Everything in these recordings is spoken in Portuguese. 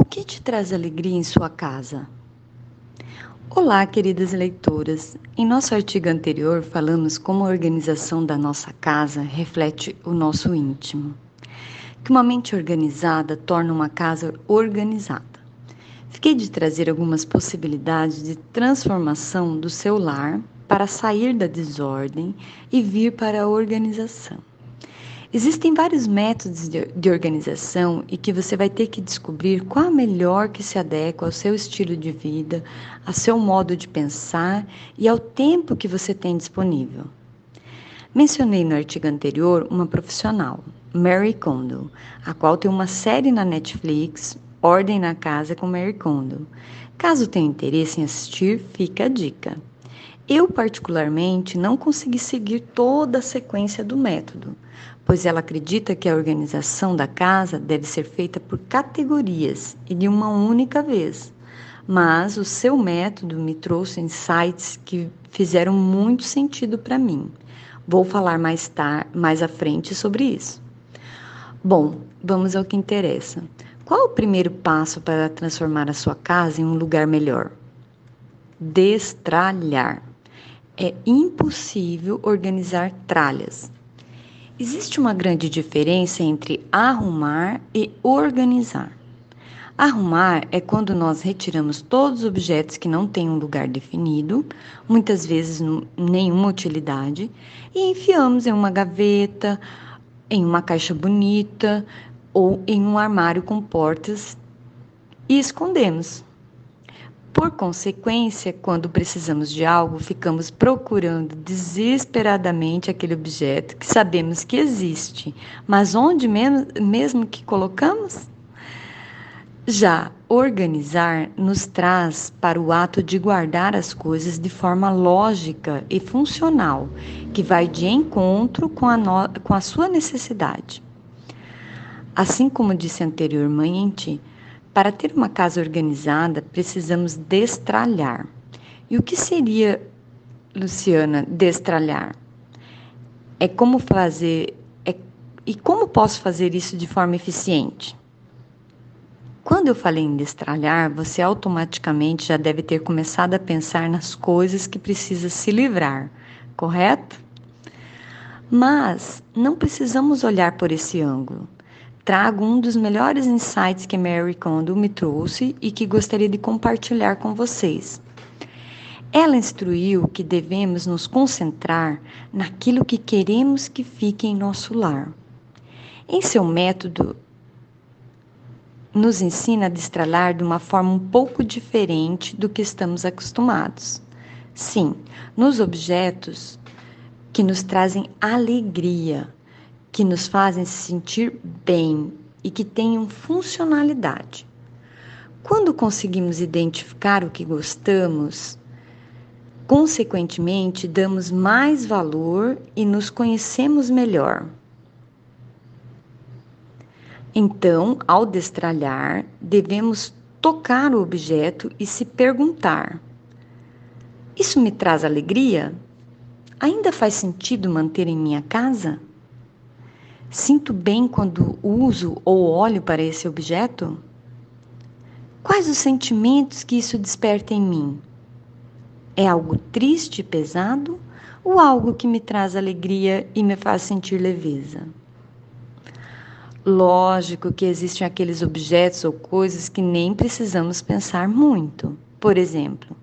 O que te traz alegria em sua casa? Olá, queridas leitoras. Em nosso artigo anterior, falamos como a organização da nossa casa reflete o nosso íntimo. Que uma mente organizada torna uma casa organizada. Fiquei de trazer algumas possibilidades de transformação do seu lar para sair da desordem e vir para a organização. Existem vários métodos de, de, organização e que você vai ter que descobrir qual a melhor que se adequa ao seu estilo de vida, ao seu modo de pensar e ao tempo que você tem disponível. Mencionei no artigo anterior uma profissional, Mary Kondo, a qual tem uma série na Netflix, Ordem na Casa com Mary Kondo. Caso tenha interesse em assistir, fica a dica. Eu, particularmente, não consegui seguir toda a sequência do método pois ela acredita que a organização da casa deve ser feita por categorias e de uma única vez. Mas o seu método me trouxe insights que fizeram muito sentido para mim. Vou falar mais tarde, mais à frente sobre isso. Bom, vamos ao que interessa. Qual o primeiro passo para transformar a sua casa em um lugar melhor? Destralhar. É impossível organizar tralhas. Existe uma grande diferença entre arrumar e organizar. Arrumar é quando nós retiramos todos os objetos que não têm um lugar definido, muitas vezes nenhuma utilidade, e enfiamos em uma gaveta, em uma caixa bonita ou em um armário com portas e escondemos. Por consequência, quando precisamos de algo, ficamos procurando desesperadamente aquele objeto que sabemos que existe, mas onde mesmo que colocamos? Já organizar nos traz para o ato de guardar as coisas de forma lógica e funcional, que vai de encontro com a, no, com a sua necessidade. Assim como disse anteriormente, para ter uma casa organizada, precisamos destralhar. E o que seria, Luciana, destralhar? É como fazer. É, e como posso fazer isso de forma eficiente? Quando eu falei em destralhar, você automaticamente já deve ter começado a pensar nas coisas que precisa se livrar, correto? Mas não precisamos olhar por esse ângulo trago um dos melhores insights que Mary Kondo me trouxe e que gostaria de compartilhar com vocês. Ela instruiu que devemos nos concentrar naquilo que queremos que fique em nosso lar. Em seu método, nos ensina a destralar de uma forma um pouco diferente do que estamos acostumados. Sim, nos objetos que nos trazem alegria, que nos fazem se sentir bem e que tenham funcionalidade. Quando conseguimos identificar o que gostamos, consequentemente damos mais valor e nos conhecemos melhor. Então, ao destralhar, devemos tocar o objeto e se perguntar: Isso me traz alegria? Ainda faz sentido manter em minha casa? Sinto bem quando uso ou olho para esse objeto? Quais os sentimentos que isso desperta em mim? É algo triste e pesado ou algo que me traz alegria e me faz sentir leveza? Lógico que existem aqueles objetos ou coisas que nem precisamos pensar muito. Por exemplo,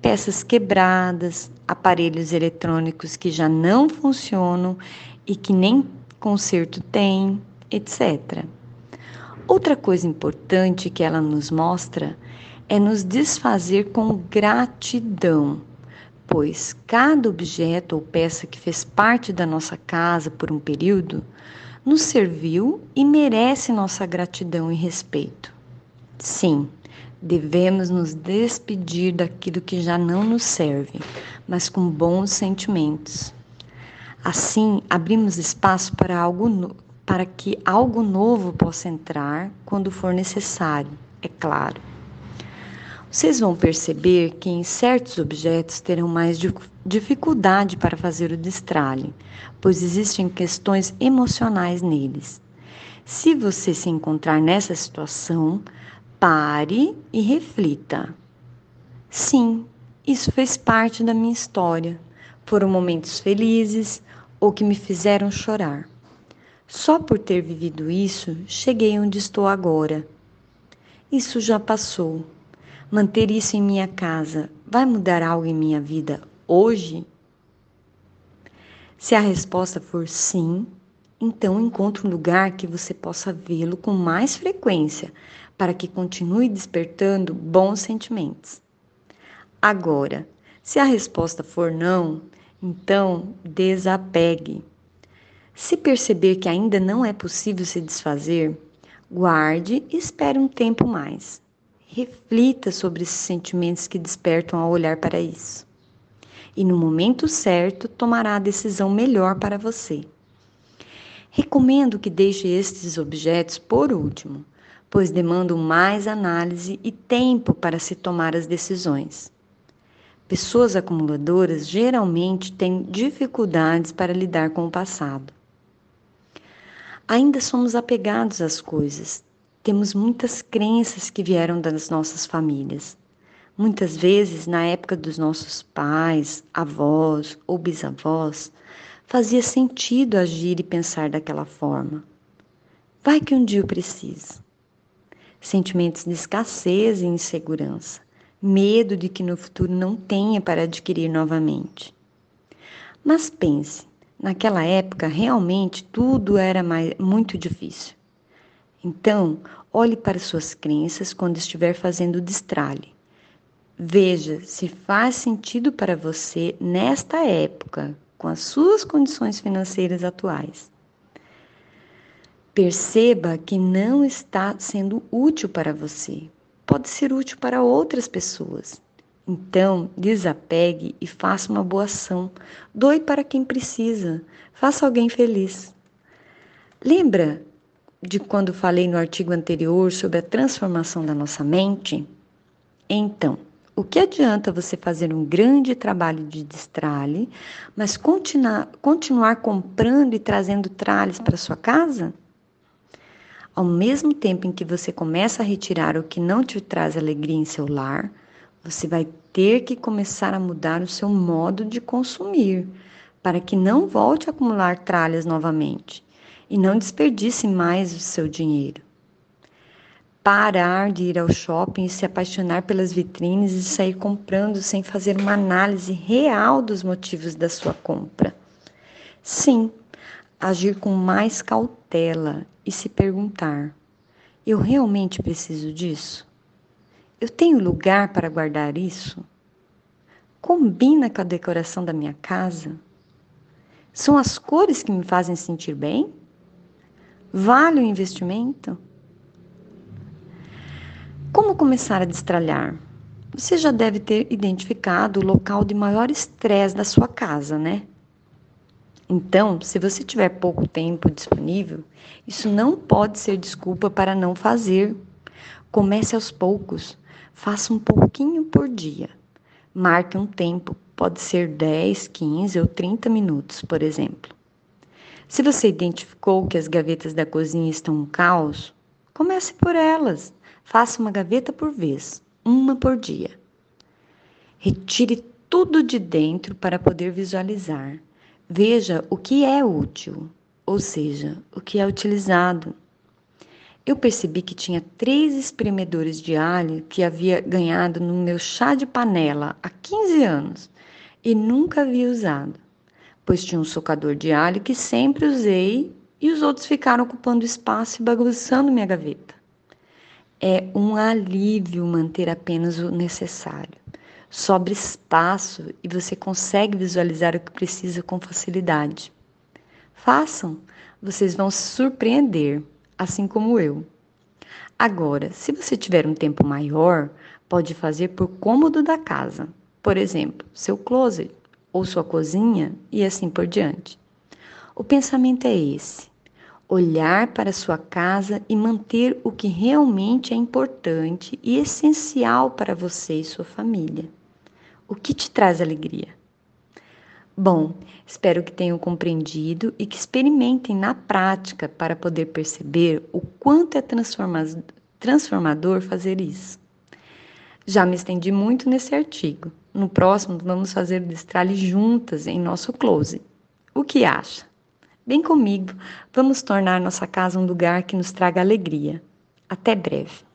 peças quebradas, aparelhos eletrônicos que já não funcionam e que nem conserto tem, etc. Outra coisa importante que ela nos mostra é nos desfazer com gratidão, pois cada objeto ou peça que fez parte da nossa casa por um período nos serviu e merece nossa gratidão e respeito. Sim, devemos nos despedir daquilo que já não nos serve, mas com bons sentimentos. Assim, abrimos espaço para, algo, para que algo novo possa entrar quando for necessário, é claro. Vocês vão perceber que em certos objetos terão mais dificuldade para fazer o destralhe, pois existem questões emocionais neles. Se você se encontrar nessa situação, Pare e reflita. Sim, isso fez parte da minha história. Foram momentos felizes ou que me fizeram chorar. Só por ter vivido isso, cheguei onde estou agora. Isso já passou. Manter isso em minha casa vai mudar algo em minha vida hoje? Se a resposta for sim, então encontre um lugar que você possa vê-lo com mais frequência, para que continue despertando bons sentimentos. Agora, se a resposta for não, então desapegue. Se perceber que ainda não é possível se desfazer, guarde e espere um tempo mais. Reflita sobre esses sentimentos que despertam ao olhar para isso. E no momento certo tomará a decisão melhor para você. Recomendo que deixe estes objetos por último, pois demandam mais análise e tempo para se tomar as decisões. Pessoas acumuladoras geralmente têm dificuldades para lidar com o passado. Ainda somos apegados às coisas. Temos muitas crenças que vieram das nossas famílias. Muitas vezes, na época dos nossos pais, avós ou bisavós, fazia sentido agir e pensar daquela forma. Vai que um dia eu preciso. Sentimentos de escassez e insegurança, medo de que no futuro não tenha para adquirir novamente. Mas pense, naquela época realmente tudo era mais, muito difícil. Então, olhe para suas crenças quando estiver fazendo o destralhe. Veja se faz sentido para você nesta época com as suas condições financeiras atuais. Perceba que não está sendo útil para você, pode ser útil para outras pessoas. Então, desapegue e faça uma boa ação. Doe para quem precisa. Faça alguém feliz. Lembra de quando falei no artigo anterior sobre a transformação da nossa mente? Então, o que adianta você fazer um grande trabalho de destralhe, mas continuar, continuar comprando e trazendo tralhas para sua casa? Ao mesmo tempo em que você começa a retirar o que não te traz alegria em seu lar, você vai ter que começar a mudar o seu modo de consumir, para que não volte a acumular tralhas novamente e não desperdice mais o seu dinheiro parar de ir ao shopping e se apaixonar pelas vitrines e sair comprando sem fazer uma análise real dos motivos da sua compra. Sim, agir com mais cautela e se perguntar: eu realmente preciso disso? Eu tenho lugar para guardar isso? Combina com a decoração da minha casa? São as cores que me fazem sentir bem? Vale o investimento? Como começar a destralhar? Você já deve ter identificado o local de maior estresse da sua casa, né? Então, se você tiver pouco tempo disponível, isso não pode ser desculpa para não fazer. Comece aos poucos, faça um pouquinho por dia. Marque um tempo, pode ser 10, 15 ou 30 minutos, por exemplo. Se você identificou que as gavetas da cozinha estão um caos, comece por elas. Faça uma gaveta por vez, uma por dia. Retire tudo de dentro para poder visualizar. Veja o que é útil, ou seja, o que é utilizado. Eu percebi que tinha três espremedores de alho que havia ganhado no meu chá de panela há 15 anos e nunca havia usado, pois tinha um socador de alho que sempre usei e os outros ficaram ocupando espaço e bagunçando minha gaveta. É um alívio manter apenas o necessário. Sobra espaço e você consegue visualizar o que precisa com facilidade. Façam, vocês vão se surpreender, assim como eu. Agora, se você tiver um tempo maior, pode fazer por cômodo da casa, por exemplo, seu closet ou sua cozinha e assim por diante. O pensamento é esse: olhar para sua casa e manter o que realmente é importante e essencial para você e sua família. O que te traz alegria? Bom, espero que tenham compreendido e que experimentem na prática para poder perceber o quanto é transformador fazer isso. Já me estendi muito nesse artigo. No próximo, vamos fazer o destralhe juntas em nosso close. O que acha? Vem comigo, vamos tornar nossa casa um lugar que nos traga alegria. Até breve.